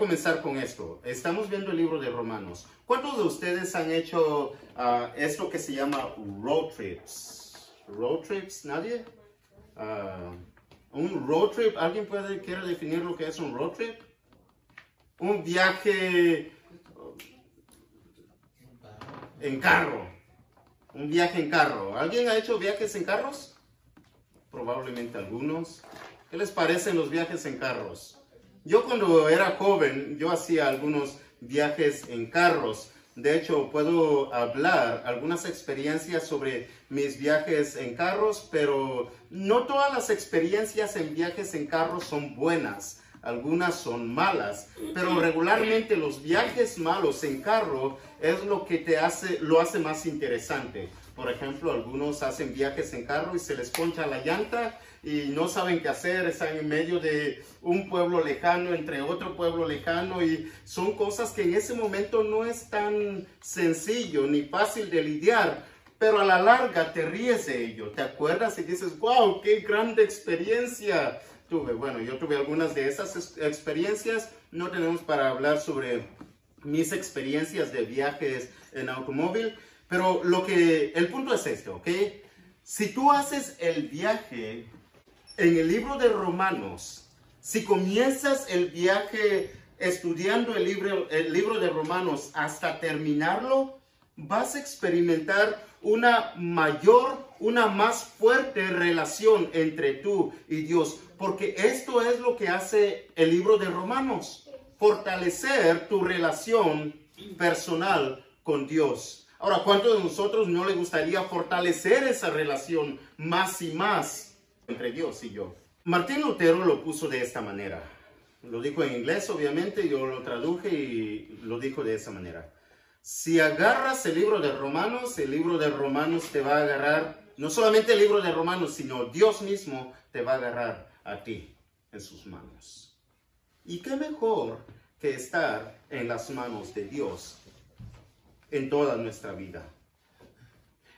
comenzar con esto. Estamos viendo el libro de Romanos. ¿Cuántos de ustedes han hecho uh, esto que se llama road trips? ¿Road trips? ¿Nadie? Uh, ¿Un road trip? ¿Alguien puede, quiere definir lo que es un road trip? Un viaje en carro. Un viaje en carro. ¿Alguien ha hecho viajes en carros? Probablemente algunos. ¿Qué les parecen los viajes en carros? Yo cuando era joven, yo hacía algunos viajes en carros. De hecho, puedo hablar algunas experiencias sobre mis viajes en carros, pero no todas las experiencias en viajes en carros son buenas. Algunas son malas, pero regularmente los viajes malos en carro es lo que te hace, lo hace más interesante. Por ejemplo, algunos hacen viajes en carro y se les poncha la llanta y no saben qué hacer, están en medio de un pueblo lejano entre otro pueblo lejano y son cosas que en ese momento no es tan sencillo ni fácil de lidiar, pero a la larga te ríes de ello, te acuerdas y dices, wow, qué grande experiencia tuve. Bueno, yo tuve algunas de esas experiencias, no tenemos para hablar sobre mis experiencias de viajes en automóvil, pero lo que, el punto es este, ¿ok? Si tú haces el viaje en el libro de Romanos, si comienzas el viaje estudiando el libro, el libro de Romanos hasta terminarlo, vas a experimentar una mayor, una más fuerte relación entre tú y Dios, porque esto es lo que hace el libro de Romanos, fortalecer tu relación personal con Dios. Ahora, ¿cuántos de nosotros no le gustaría fortalecer esa relación más y más? Entre Dios y yo. Martín Lutero lo puso de esta manera. Lo dijo en inglés, obviamente, yo lo traduje y lo dijo de esa manera. Si agarras el libro de Romanos, el libro de Romanos te va a agarrar, no solamente el libro de Romanos, sino Dios mismo te va a agarrar a ti en sus manos. ¿Y qué mejor que estar en las manos de Dios en toda nuestra vida?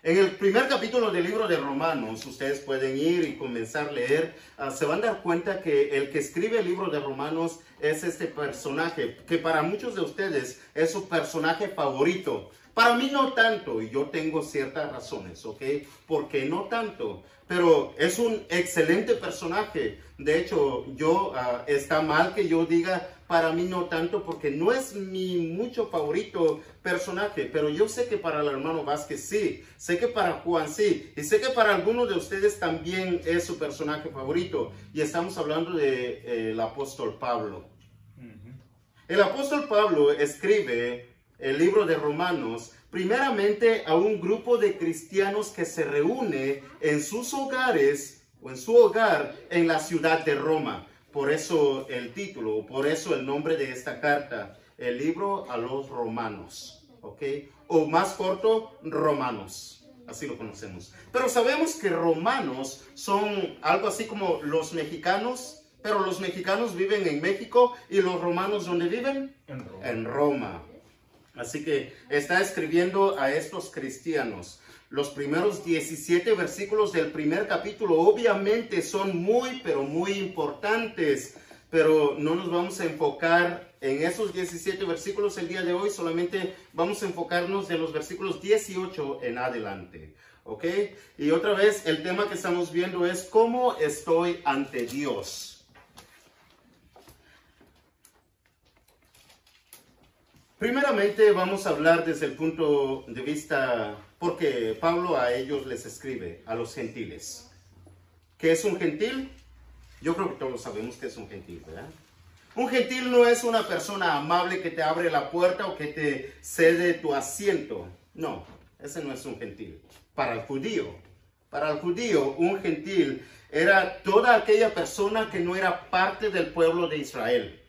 En el primer capítulo del libro de Romanos, ustedes pueden ir y comenzar a leer, ah, se van a dar cuenta que el que escribe el libro de Romanos es este personaje, que para muchos de ustedes es su personaje favorito. Para mí no tanto, y yo tengo ciertas razones, ¿ok? Porque no tanto, pero es un excelente personaje. De hecho, yo, ah, está mal que yo diga para mí no tanto porque no es mi mucho favorito personaje, pero yo sé que para el hermano Vázquez sí, sé que para Juan sí, y sé que para algunos de ustedes también es su personaje favorito. Y estamos hablando del de, eh, apóstol Pablo. El apóstol Pablo escribe el libro de Romanos primeramente a un grupo de cristianos que se reúne en sus hogares o en su hogar en la ciudad de Roma. Por eso el título, por eso el nombre de esta carta, el libro a los romanos, ¿ok? O más corto, romanos, así lo conocemos. Pero sabemos que romanos son algo así como los mexicanos, pero los mexicanos viven en México y los romanos ¿dónde viven? En Roma. En Roma. Así que está escribiendo a estos cristianos los primeros 17 versículos del primer capítulo obviamente son muy, pero muy importantes, pero no nos vamos a enfocar en esos 17 versículos el día de hoy, solamente vamos a enfocarnos de los versículos 18 en adelante. ¿Ok? Y otra vez, el tema que estamos viendo es cómo estoy ante Dios. Primeramente vamos a hablar desde el punto de vista porque Pablo a ellos les escribe, a los gentiles. ¿Qué es un gentil? Yo creo que todos sabemos que es un gentil, ¿verdad? Un gentil no es una persona amable que te abre la puerta o que te cede tu asiento. No, ese no es un gentil. Para el judío, para el judío, un gentil era toda aquella persona que no era parte del pueblo de Israel,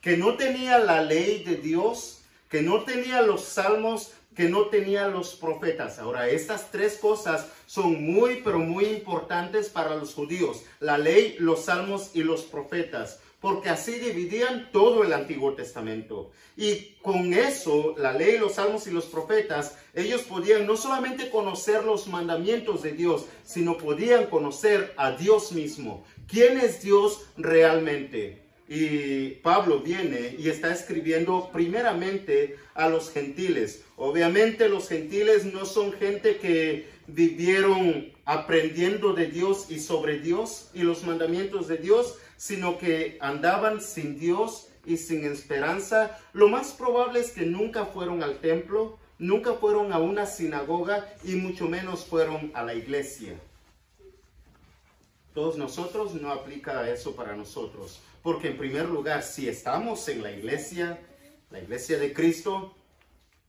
que no tenía la ley de Dios, que no tenía los salmos, que no tenían los profetas. Ahora, estas tres cosas son muy, pero muy importantes para los judíos. La ley, los salmos y los profetas. Porque así dividían todo el Antiguo Testamento. Y con eso, la ley, los salmos y los profetas, ellos podían no solamente conocer los mandamientos de Dios, sino podían conocer a Dios mismo. ¿Quién es Dios realmente? Y Pablo viene y está escribiendo primeramente a los gentiles. Obviamente los gentiles no son gente que vivieron aprendiendo de Dios y sobre Dios y los mandamientos de Dios, sino que andaban sin Dios y sin esperanza. Lo más probable es que nunca fueron al templo, nunca fueron a una sinagoga y mucho menos fueron a la iglesia. Todos nosotros no aplica eso para nosotros. Porque en primer lugar, si estamos en la iglesia, la iglesia de Cristo,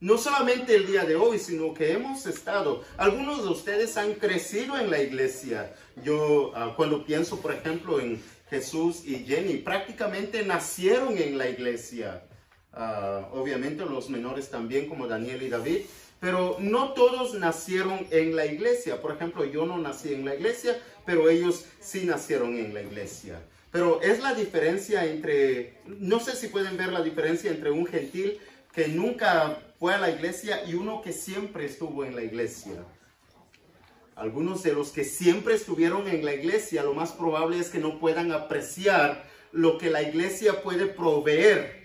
no solamente el día de hoy, sino que hemos estado, algunos de ustedes han crecido en la iglesia. Yo ah, cuando pienso, por ejemplo, en Jesús y Jenny, prácticamente nacieron en la iglesia. Ah, obviamente los menores también, como Daniel y David, pero no todos nacieron en la iglesia. Por ejemplo, yo no nací en la iglesia, pero ellos sí nacieron en la iglesia. Pero es la diferencia entre, no sé si pueden ver la diferencia entre un gentil que nunca fue a la iglesia y uno que siempre estuvo en la iglesia. Algunos de los que siempre estuvieron en la iglesia, lo más probable es que no puedan apreciar lo que la iglesia puede proveer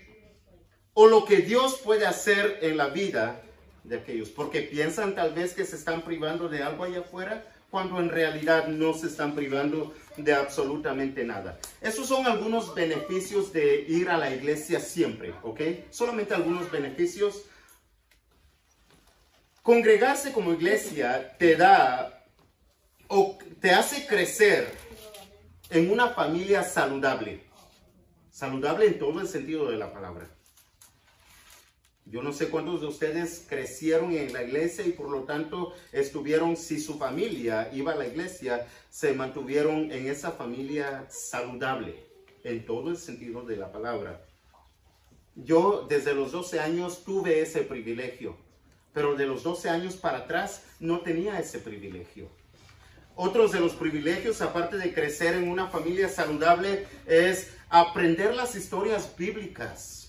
o lo que Dios puede hacer en la vida de aquellos, porque piensan tal vez que se están privando de algo allá afuera, cuando en realidad no se están privando de absolutamente nada. Esos son algunos beneficios de ir a la iglesia siempre, ¿ok? Solamente algunos beneficios. Congregarse como iglesia te da o te hace crecer en una familia saludable. Saludable en todo el sentido de la palabra. Yo no sé cuántos de ustedes crecieron en la iglesia y por lo tanto estuvieron, si su familia iba a la iglesia, se mantuvieron en esa familia saludable, en todo el sentido de la palabra. Yo desde los 12 años tuve ese privilegio, pero de los 12 años para atrás no tenía ese privilegio. Otros de los privilegios, aparte de crecer en una familia saludable, es aprender las historias bíblicas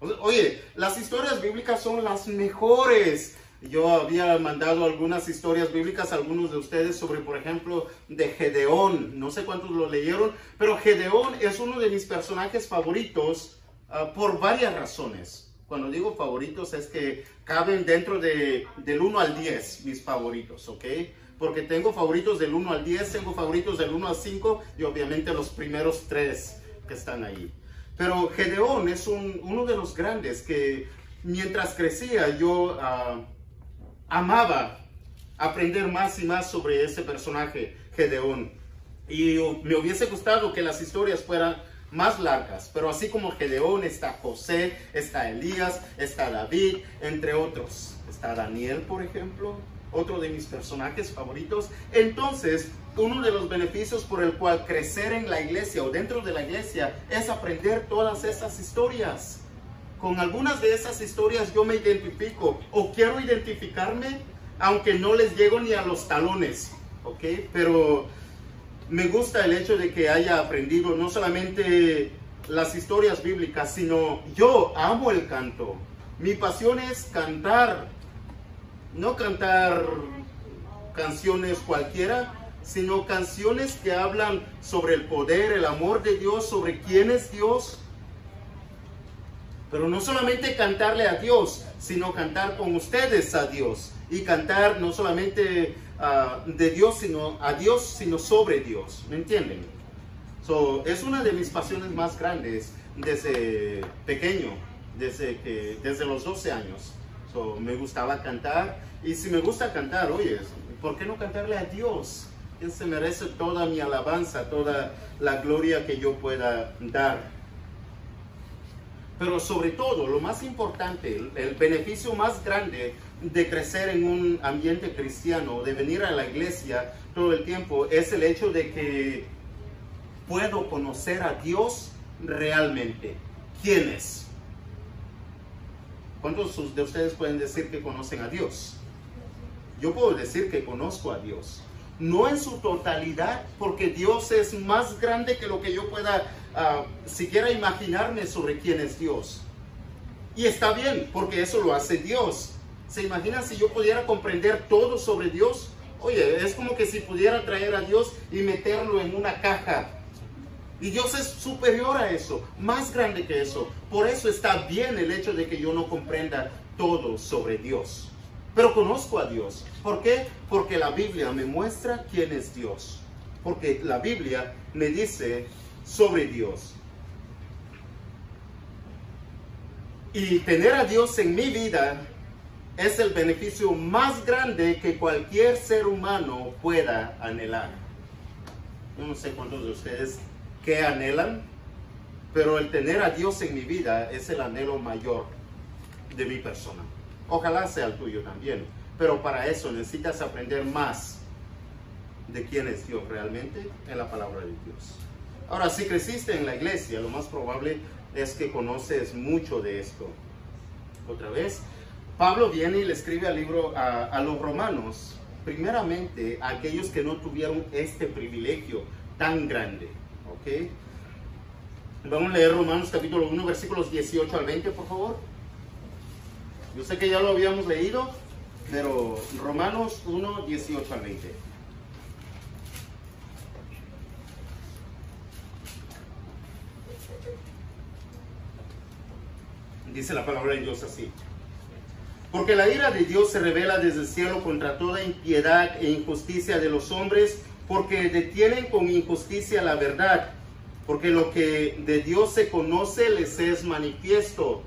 Oye, las historias bíblicas son las mejores. Yo había mandado algunas historias bíblicas a algunos de ustedes sobre, por ejemplo, de Gedeón. No sé cuántos lo leyeron, pero Gedeón es uno de mis personajes favoritos ah, por varias razones. Cuando digo favoritos es que caben dentro de, del 1 al 10 mis favoritos, ¿ok? Porque tengo favoritos del 1 al 10, tengo favoritos del 1 al 5 y obviamente los primeros tres que están ahí. Pero Gedeón es uno de los grandes que mientras crecía yo ah, amaba aprender más y más sobre ese personaje, Gedeón. Y me hubiese gustado que las historias fueran más largas, pero así como Gedeón está José, está Elías, está David, entre otros. Está Daniel, por ejemplo, otro de mis personajes favoritos. Entonces, uno de los beneficios por el cual crecer en la iglesia o dentro de la iglesia es aprender todas esas historias. Con algunas de esas historias yo me identifico o quiero identificarme, aunque no les llego ni a los talones, ¿ok? Pero me gusta el hecho de que haya aprendido no solamente las historias bíblicas, sino yo amo el canto. Mi pasión es cantar no cantar canciones cualquiera, sino canciones que hablan sobre el poder, el amor de Dios, sobre quién es Dios. Pero no solamente cantarle a Dios, sino cantar con ustedes a Dios. Y cantar no solamente ah, de Dios, sino a Dios, sino sobre Dios. ¿Me entienden? So, es una de mis pasiones más grandes desde pequeño, desde, que, desde los 12 años. So, me gustaba cantar y si me gusta cantar, oye, ¿por qué no cantarle a Dios? Él se merece toda mi alabanza, toda la gloria que yo pueda dar. Pero sobre todo, lo más importante, el, beneficio más grande de crecer en un ambiente cristiano, de venir a la iglesia todo el tiempo, es el hecho de que puedo conocer a Dios realmente. ¿Quién es? ¿Cuántos de ustedes pueden decir que conocen a Dios? Yo puedo decir que conozco a Dios. No en su totalidad, porque Dios es más grande que lo que yo pueda uh, siquiera imaginarme sobre quién es Dios. Y está bien, porque eso lo hace Dios. ¿Se imaginan si yo pudiera comprender todo sobre Dios? Oye, es como que si pudiera traer a Dios y meterlo en una caja Y Dios es superior a eso, más grande que eso. Por eso está bien el hecho de que yo no comprenda todo sobre Dios. Pero conozco a Dios. ¿Por qué? Porque la Biblia me muestra quién es Dios. Porque la Biblia me dice sobre Dios. Y tener a Dios en mi vida es el beneficio más grande que cualquier ser humano pueda anhelar. No sé cuántos de ustedes que anhelan, pero el tener a Dios en mi vida es el anhelo mayor de mi persona. Ojalá sea el tuyo también, pero para eso necesitas aprender más de quién es Dios realmente en la palabra de Dios. Ahora, si creciste en la iglesia, lo más probable es que conoces mucho de esto. Otra vez, Pablo viene y le escribe al libro a, a los romanos, primeramente a aquellos que no tuvieron este privilegio tan grande. Vamos a leer Romanos capítulo 1, versículos 18 al 20, por favor. Yo sé que ya lo habíamos leído, pero Romanos 1, 18 al 20. Dice la palabra de Dios así. Porque la ira de Dios se revela desde el cielo contra toda impiedad e injusticia de los hombres, porque detienen con injusticia la verdad, porque lo que de Dios se conoce les es manifiesto,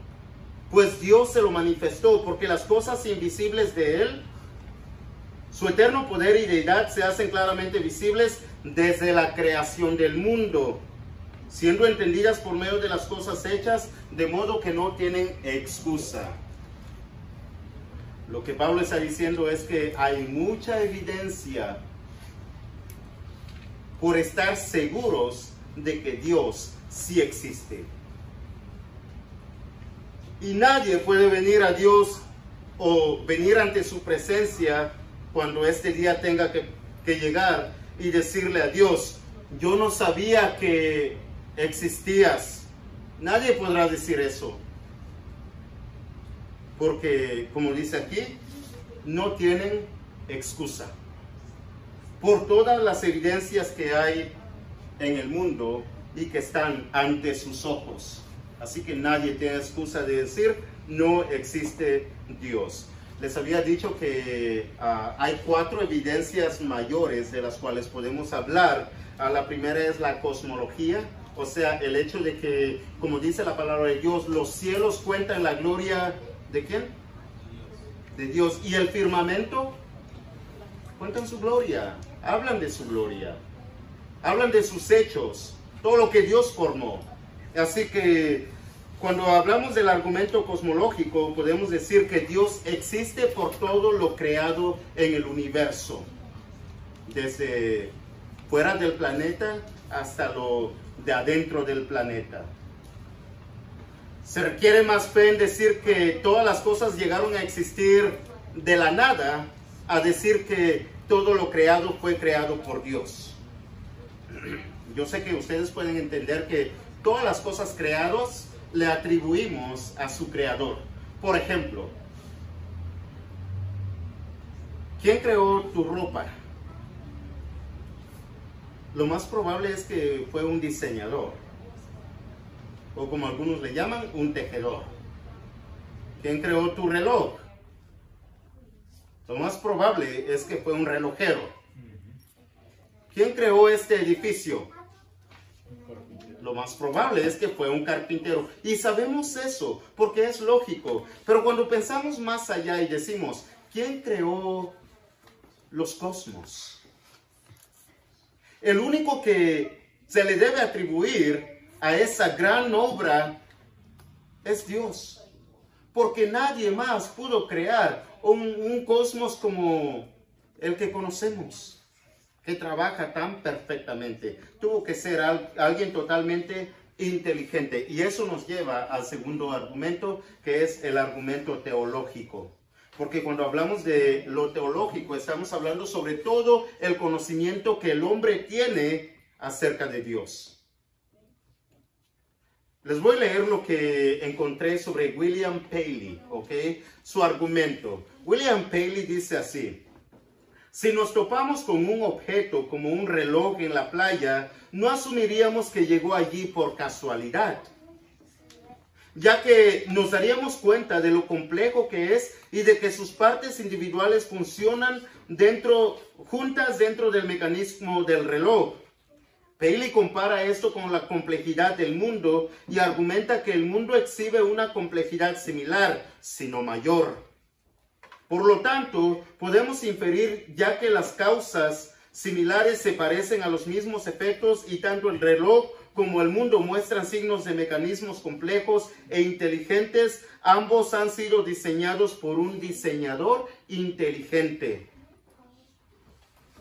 pues Dios se lo manifestó, porque las cosas invisibles de Él, su eterno poder y deidad se hacen claramente visibles desde la creación del mundo, siendo entendidas por medio de las cosas hechas, de modo que no tienen excusa. Lo que Pablo está diciendo es que hay mucha evidencia por estar seguros de que Dios sí existe. Y nadie puede venir a Dios o venir ante su presencia cuando este día tenga que, llegar y decirle a Dios, yo no sabía que existías. Nadie podrá decir eso porque, como dice aquí, no tienen excusa. Por todas las evidencias que hay en el mundo y que están ante sus ojos. Así que nadie tiene excusa de decir, no existe Dios. Les había dicho que uh, hay cuatro evidencias mayores de las cuales podemos hablar. Uh, la primera es la cosmología, o sea, el hecho de que, como dice la palabra de Dios, los cielos cuentan la gloria ¿De quién? De Dios. ¿Y el firmamento? Cuentan su gloria. Hablan de su gloria. Hablan de sus hechos. Todo lo que Dios formó. Así que cuando hablamos del argumento cosmológico, podemos decir que Dios existe por todo lo creado en el universo. Desde fuera del planeta hasta lo de adentro del planeta. Se requiere más fe en decir que todas las cosas llegaron a existir de la nada a decir que todo lo creado fue creado por Dios. Yo sé que ustedes pueden entender que todas las cosas creadas le atribuimos a su creador. Por ejemplo, ¿quién creó tu ropa? Lo más probable es que fue un diseñador o como algunos le llaman, un tejedor. ¿Quién creó tu reloj? Lo más probable es que fue un relojero. ¿Quién creó este edificio? Lo más probable es que fue un carpintero. Y sabemos eso porque es lógico. Pero cuando pensamos más allá y decimos, ¿quién creó los cosmos? El único que se le debe atribuir a esa gran obra es Dios. Porque nadie más pudo crear un, cosmos como el que conocemos, que trabaja tan perfectamente. Tuvo que ser alguien totalmente inteligente. Y eso nos lleva al segundo argumento, que es el argumento teológico. Porque cuando hablamos de lo teológico, estamos hablando sobre todo el conocimiento que el hombre tiene acerca de Dios. Les voy a leer lo que encontré sobre William Paley, ¿ok? Su argumento. William Paley dice así, Si nos topamos con un objeto como un reloj en la playa, no asumiríamos que llegó allí por casualidad, ya que nos daríamos cuenta de lo complejo que es y de que sus partes individuales funcionan dentro, juntas dentro del mecanismo del reloj. Paley compara esto con la complejidad del mundo y argumenta que el mundo exhibe una complejidad similar, sino mayor. Por lo tanto, podemos inferir ya que las causas similares se parecen a los mismos efectos y tanto el reloj como el mundo muestran signos de mecanismos complejos e inteligentes, ambos han sido diseñados por un diseñador inteligente.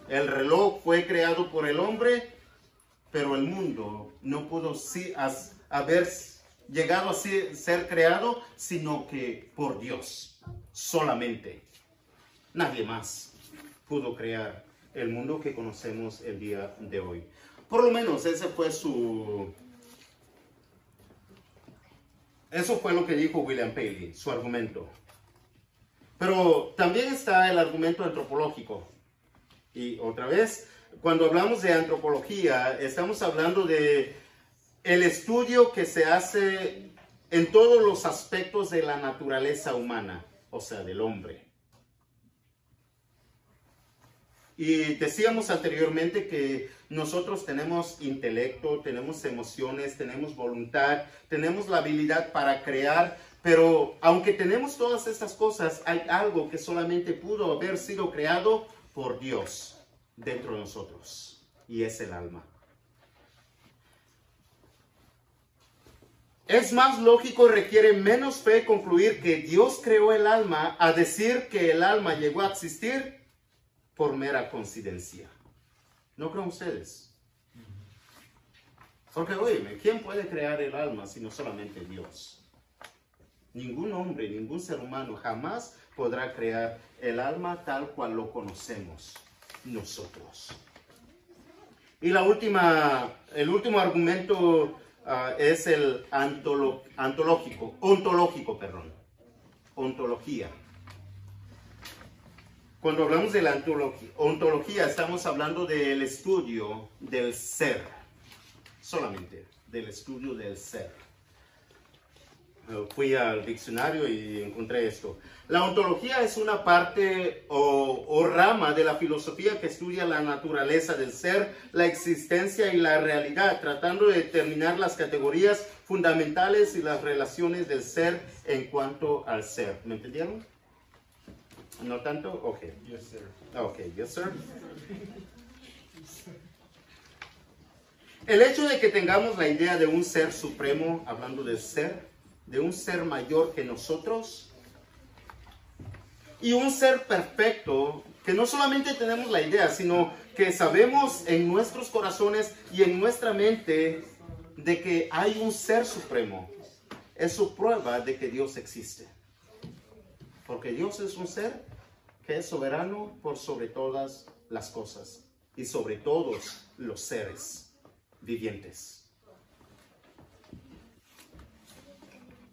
El reloj fue creado por el hombre, pero el mundo no pudo haber llegado a ser creado, sino que por Dios solamente. Nadie más pudo crear el mundo que conocemos el día de hoy. Por lo menos ese fue su... Eso fue lo que dijo William Paley, su argumento. Pero también está el argumento antropológico. Y otra vez, cuando hablamos de antropología, estamos hablando de el estudio que se hace en todos los aspectos de la naturaleza humana, o sea, del hombre. Y decíamos anteriormente que nosotros tenemos intelecto, tenemos emociones, tenemos voluntad, tenemos la habilidad para crear, pero aunque tenemos todas estas cosas, hay algo que solamente pudo haber sido creado por Dios dentro de nosotros, y es el alma. Es más lógico y requiere menos fe concluir que Dios creó el alma a decir que el alma llegó a existir por mera coincidencia. ¿No creen ustedes? Porque, oye, ¿quién puede crear el alma sino solamente Dios? Ningún hombre, ningún ser humano jamás podrá crear el alma tal cual lo conocemos nosotros. Y la última, el último argumento ah, es el antológico, ontológico, perdón, ontología. Cuando hablamos de la ontología, estamos hablando del estudio del ser, solamente del estudio del ser. Eh, fui al diccionario y encontré esto. La ontología es una parte o, o, rama de la filosofía que estudia la naturaleza del ser, la existencia y la realidad, tratando de determinar las categorías fundamentales y las relaciones del ser en cuanto al ser. ¿Me entendieron? ¿No tanto? Ok. Yes, sir. Ok, yes, sir. El hecho de que tengamos la idea de un ser supremo, hablando de ser, de un ser mayor que nosotros, y un ser perfecto, que no solamente tenemos la idea, sino que sabemos en nuestros corazones y en nuestra mente de que hay un ser supremo, es su prueba de que Dios existe. Porque Dios es un ser que es soberano por sobre todas las cosas y sobre todos los seres vivientes.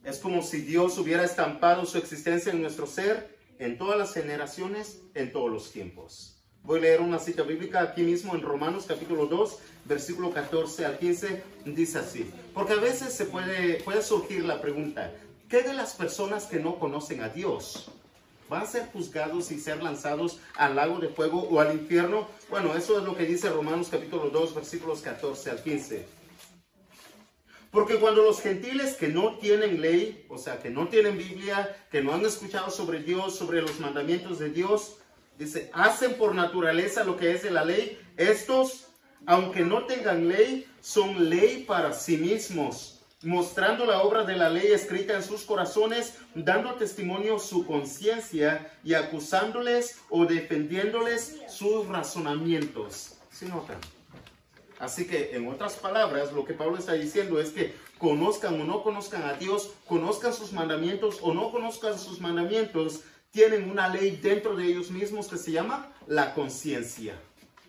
Es como si Dios hubiera estampado su existencia en nuestro ser en todas las generaciones, en todos los tiempos. Voy a leer una cita bíblica aquí mismo en Romanos capítulo 2, versículo 14 al 15. Dice así, porque a veces se puede, puede surgir la pregunta, ¿qué de las personas que no conocen a Dios? van a ser juzgados y ser lanzados al lago de fuego o al infierno. Bueno, eso es lo que dice Romanos capítulo 2, versículos 14 al 15. Porque cuando los gentiles que no tienen ley, o sea, que no tienen Biblia, que no han escuchado sobre Dios, sobre los mandamientos de Dios, dice, hacen por naturaleza lo que es de la ley, estos, aunque no tengan ley, son ley para sí mismos mostrando la obra de la ley escrita en sus corazones, dando testimonio su conciencia y acusándoles o defendiéndoles sus razonamientos. ¿Sí notan? Así que, en otras palabras, lo que Pablo está diciendo es que conozcan o no conozcan a Dios, conozcan sus mandamientos o no conozcan sus mandamientos, tienen una ley dentro de ellos mismos que se llama la conciencia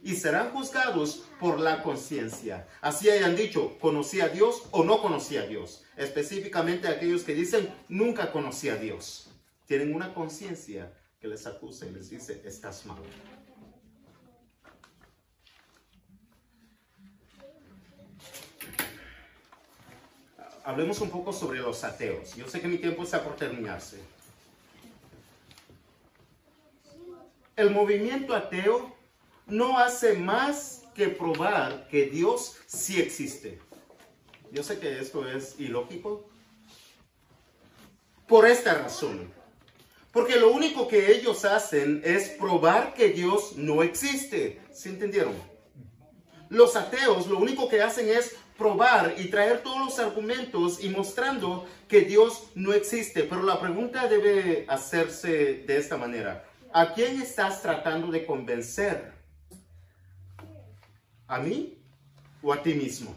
y serán juzgados por la conciencia. Así hayan dicho, conocí a Dios o no conocí a Dios. Específicamente aquellos que dicen, nunca conocí a Dios. Tienen una conciencia que les acusa y les dice, estás mal. Hablemos un poco sobre los ateos. Yo sé que mi tiempo está por terminarse. El movimiento ateo no hace más que probar que Dios sí existe. Yo sé que esto es ilógico. Por esta razón. Porque lo único que ellos hacen es probar que Dios no existe. ¿Se entendieron? Los ateos lo único que hacen es probar y traer todos los argumentos y mostrando que Dios no existe. Pero la pregunta debe hacerse de esta manera. ¿A quién estás tratando de convencer? ¿A mí o a ti mismo?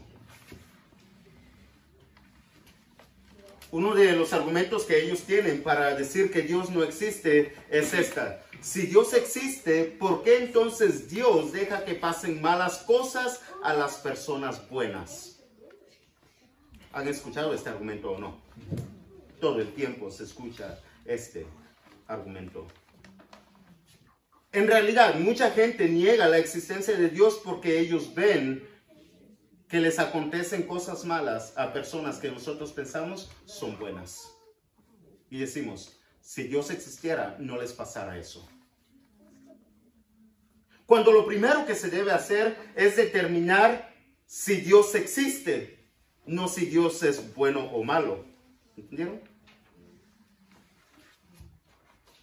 Uno de los argumentos que ellos tienen para decir que Dios no existe es esta. Si Dios existe, ¿por qué entonces Dios deja que pasen malas cosas a las personas buenas? ¿Han escuchado este argumento o no? Todo el tiempo se escucha este argumento. En realidad, mucha gente niega la existencia de Dios porque ellos ven que les acontecen cosas malas a personas que nosotros pensamos son buenas. Y decimos, si Dios existiera, no les pasara eso. Cuando lo primero que se debe hacer es determinar si Dios existe, no si Dios es bueno o malo. ¿Entendieron?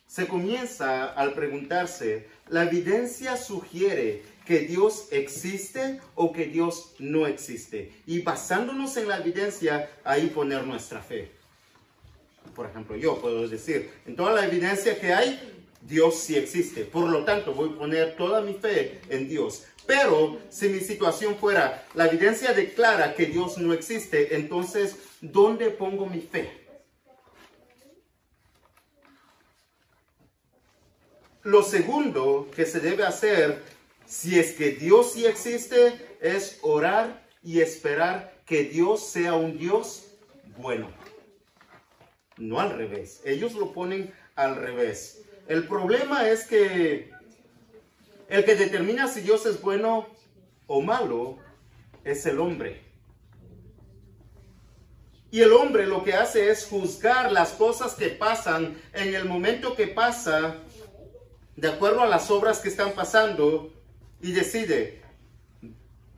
se comienza al preguntarse, ¿la evidencia sugiere que Dios existe o que Dios no existe? Y basándonos en la evidencia, ahí poner nuestra fe. Por ejemplo, yo puedo decir, en toda la evidencia que hay, Dios sí existe. Por lo tanto, voy a poner toda mi fe en Dios. Pero si mi situación fuera, la evidencia declara que Dios no existe, entonces, ¿dónde pongo mi fe? Lo segundo que se debe hacer, si es que Dios sí existe, es orar y esperar que Dios sea un Dios bueno. No al revés. Ellos lo ponen al revés. El problema es que el que determina si Dios es bueno o malo es el hombre. Y el hombre lo que hace es juzgar las cosas que pasan en el momento que pasa de acuerdo a las obras que están pasando y decide,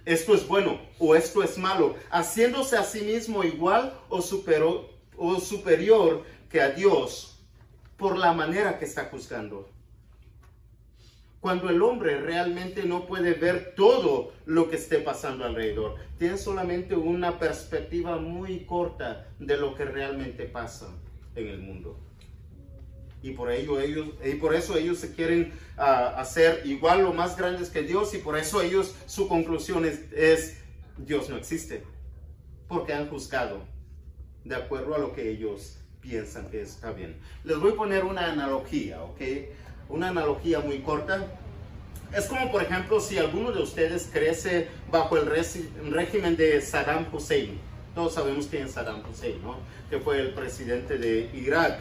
esto es bueno o esto es malo, haciéndose a sí mismo igual o, superior, o superior que a Dios por la manera que está juzgando. Cuando el hombre realmente no puede ver todo lo que esté pasando alrededor, tiene solamente una perspectiva muy corta de lo que realmente pasa en el mundo y por ello ellos y por eso ellos se quieren ah, hacer igual o más grandes que Dios y por eso ellos su conclusión es, Dios no existe porque han juzgado de acuerdo a lo que ellos piensan que está bien. Les voy a poner una analogía, ¿ok? Una analogía muy corta. Es como, por ejemplo, si alguno de ustedes crece bajo el régimen de Saddam Hussein. Todos sabemos quién es Saddam Hussein, ¿no? Que fue el presidente de Irak.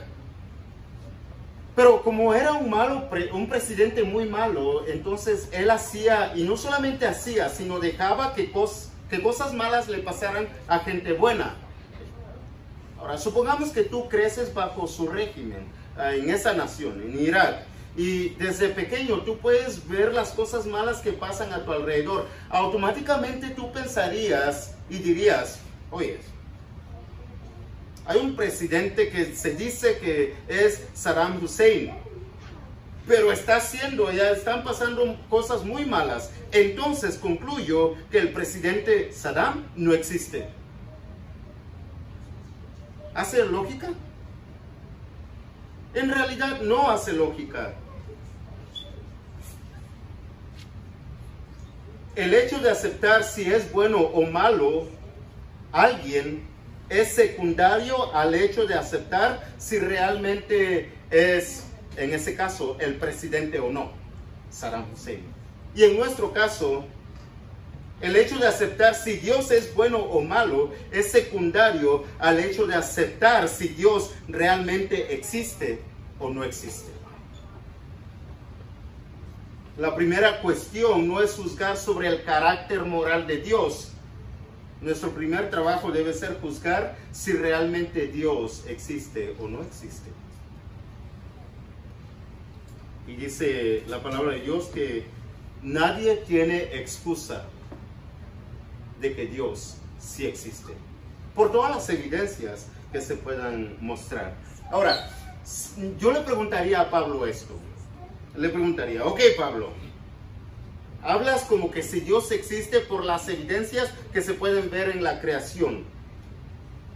Pero como era un malo, un presidente muy malo, entonces él hacía, y no solamente hacía, sino dejaba que, que cosas malas le pasaran a gente buena. Ahora, supongamos que tú creces bajo su régimen ah, en esa nación, en Irak, y desde pequeño tú puedes ver las cosas malas que pasan a tu alrededor. Automáticamente tú pensarías y dirías, oye, hay un presidente que se dice que es Saddam Hussein, pero está haciendo, ya están pasando cosas muy malas. Entonces concluyo que el presidente Saddam no existe. ¿Hace lógica? En realidad no hace lógica. El hecho de aceptar si es bueno o malo alguien es secundario al hecho de aceptar si realmente es, en ese caso, el presidente o no, Saddam Hussein. Y en nuestro caso, el hecho de aceptar si Dios es bueno o malo es secundario al hecho de aceptar si Dios realmente existe o no existe. La primera cuestión no es juzgar sobre el carácter moral de Dios, Nuestro primer trabajo debe ser juzgar si realmente Dios existe o no existe. Y dice la palabra de Dios que nadie tiene excusa de que Dios sí existe. Por todas las evidencias que se puedan mostrar. Ahora, yo le preguntaría a Pablo esto. Le preguntaría, ok Pablo, hablas como que si Dios existe por las evidencias que se pueden ver en la creación.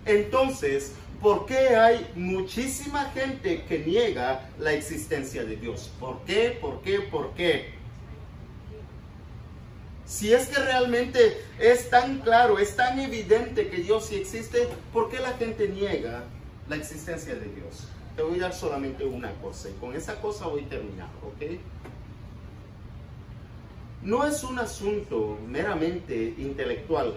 Entonces, ¿por qué hay muchísima gente que niega la existencia de Dios? ¿Por qué? ¿Por qué? ¿Por qué? Si es que realmente es tan claro, es tan evidente que Dios sí existe, ¿por qué la gente niega la existencia de Dios? Te voy a dar solamente una cosa y con esa cosa voy a terminar, ¿ok? No es un asunto meramente intelectual.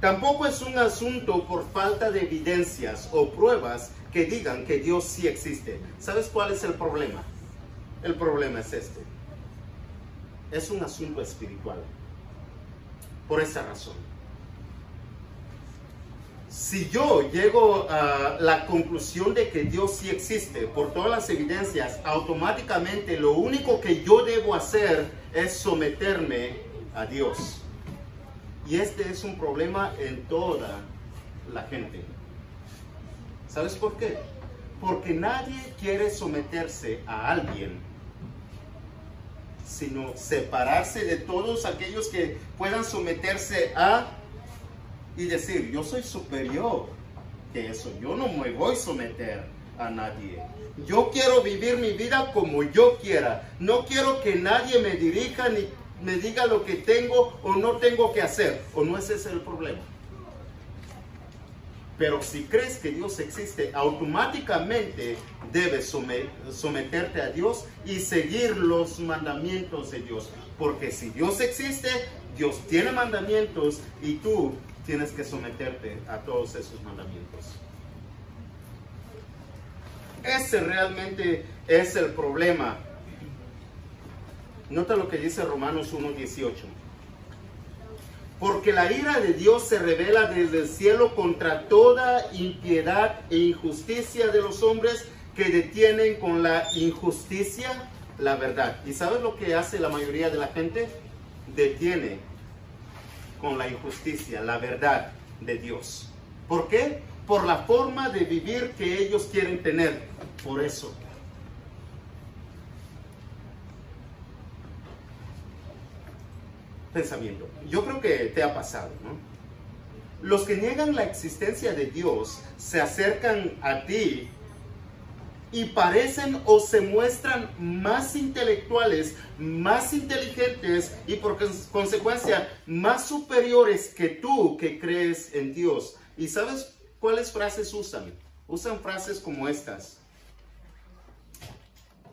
Tampoco es un asunto por falta de evidencias o pruebas que digan que Dios sí existe. ¿Sabes cuál es el problema? El problema es este. Es un asunto espiritual. Por esa razón si yo llego a la conclusión de que Dios sí existe por todas las evidencias, automáticamente lo único que yo debo hacer es someterme a Dios. Y este es un problema en toda la gente. ¿Sabes por qué? Porque nadie quiere someterse a alguien, sino separarse de todos aquellos que puedan someterse a y decir, yo soy superior que eso, yo no me voy a someter a nadie. Yo quiero vivir mi vida como yo quiera. No quiero que nadie me dirija ni me diga lo que tengo o no tengo que hacer. ¿O no ese es el problema? Pero si crees que Dios existe, automáticamente debes someterte a Dios y seguir los mandamientos de Dios. Porque si Dios existe, Dios tiene mandamientos y tú tienes que someterte a todos esos mandamientos. Ese realmente es el problema. Nota lo que dice Romanos 1.18. Porque la ira de Dios se revela desde el cielo contra toda impiedad e injusticia de los hombres que detienen con la injusticia la verdad. ¿Y sabes lo que hace la mayoría de la gente? Detiene con la injusticia, la verdad de Dios. ¿Por qué? Por la forma de vivir que ellos quieren tener. Por eso. Pensamiento. Yo creo que te ha pasado, ¿no? Los que niegan la existencia de Dios se acercan a ti y parecen o se muestran más intelectuales, más inteligentes y por consecuencia más superiores que tú que crees en Dios. ¿Y sabes cuáles frases usan? Usan frases como estas.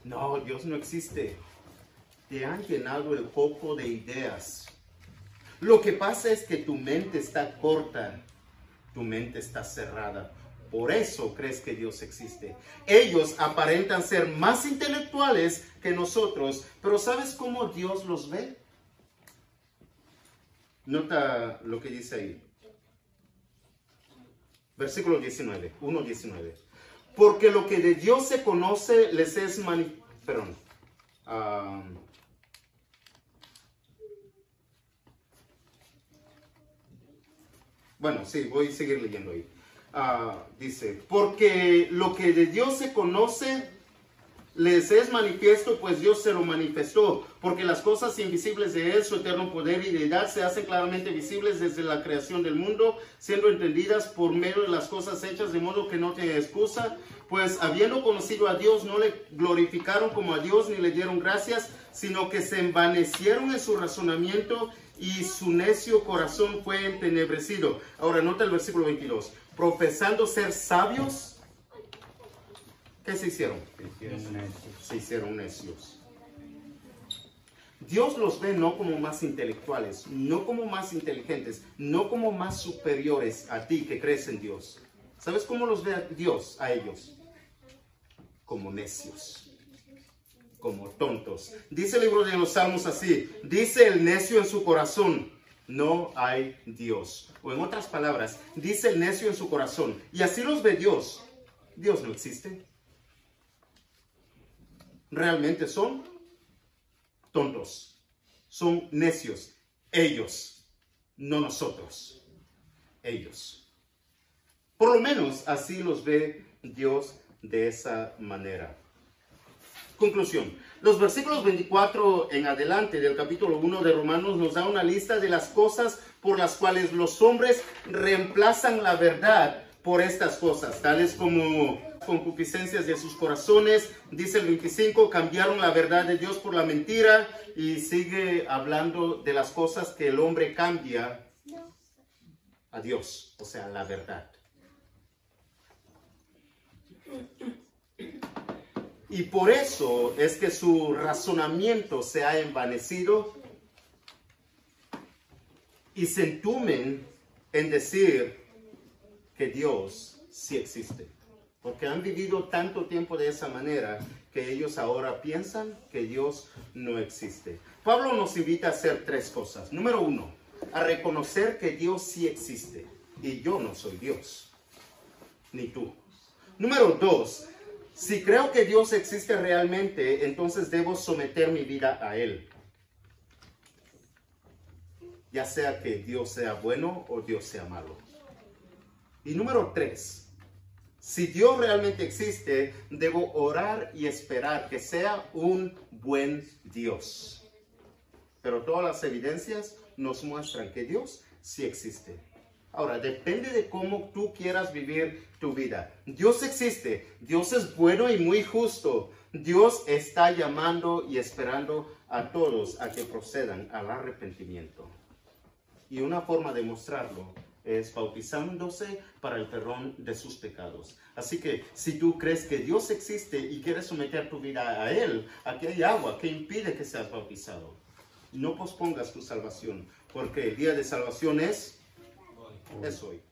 No, Dios no existe. Te han llenado el coco de ideas. Lo que pasa es que tu mente está corta, tu mente está cerrada. Por eso crees que Dios existe. Ellos aparentan ser más intelectuales que nosotros, pero ¿sabes cómo Dios los ve? Nota lo que dice ahí. Versículo 19, 1.19. Porque lo que de Dios se conoce les es mani perdón. Ah, bueno, sí, voy a seguir leyendo ahí. Ah, dice, porque lo que de Dios se conoce les es manifiesto, pues Dios se lo manifestó, porque las cosas invisibles de Él, su eterno poder y deidad, se hacen claramente visibles desde la creación del mundo, siendo entendidas por medio de las cosas hechas, de modo que no tiene excusa, pues habiendo conocido a Dios, no le glorificaron como a Dios ni le dieron gracias, sino que se envanecieron en su razonamiento y su necio corazón fue entenebrecido. Ahora nota el versículo 22 profesando ser sabios, ¿qué se hicieron? Se hicieron necios. Dios los ve no como más intelectuales, no como más inteligentes, no como más superiores a ti que crees en Dios. ¿Sabes cómo los ve Dios a ellos? Como necios, como tontos. Dice el libro de los Salmos así, dice el necio en su corazón, no hay Dios. O en otras palabras, dice el necio en su corazón, y así los ve Dios. Dios no existe. Realmente son tontos, son necios, ellos, no nosotros, ellos. Por lo menos así los ve Dios de esa manera. Conclusión. Los versículos 24 en adelante del capítulo 1 de Romanos nos da una lista de las cosas por las cuales los hombres reemplazan la verdad por estas cosas, tales como concupiscencias de sus corazones, dice el 25, cambiaron la verdad de Dios por la mentira y sigue hablando de las cosas que el hombre cambia a Dios, o sea, la verdad. Y por eso es que su razonamiento se ha envanecido y se entumen en decir que Dios sí existe. Porque han vivido tanto tiempo de esa manera que ellos ahora piensan que Dios no existe. Pablo nos invita a hacer tres cosas. Número uno, a reconocer que Dios sí existe y yo no soy Dios, ni tú. Número dos, si creo que Dios existe realmente, entonces debo someter mi vida a Él. Ya sea que Dios sea bueno o Dios sea malo. Y número tres, si Dios realmente existe, debo orar y esperar que sea un buen Dios. Pero todas las evidencias nos muestran que Dios sí existe. Ahora, depende de cómo tú quieras vivir tu vida. Dios existe, Dios es bueno y muy justo. Dios está llamando y esperando a todos a que procedan al arrepentimiento. Y una forma de mostrarlo es bautizándose para el perdón de sus pecados. Así que si tú crees que Dios existe y quieres someter tu vida a Él, aquí hay agua que impide que seas bautizado. No pospongas tu salvación, porque el día de salvación es es hoy.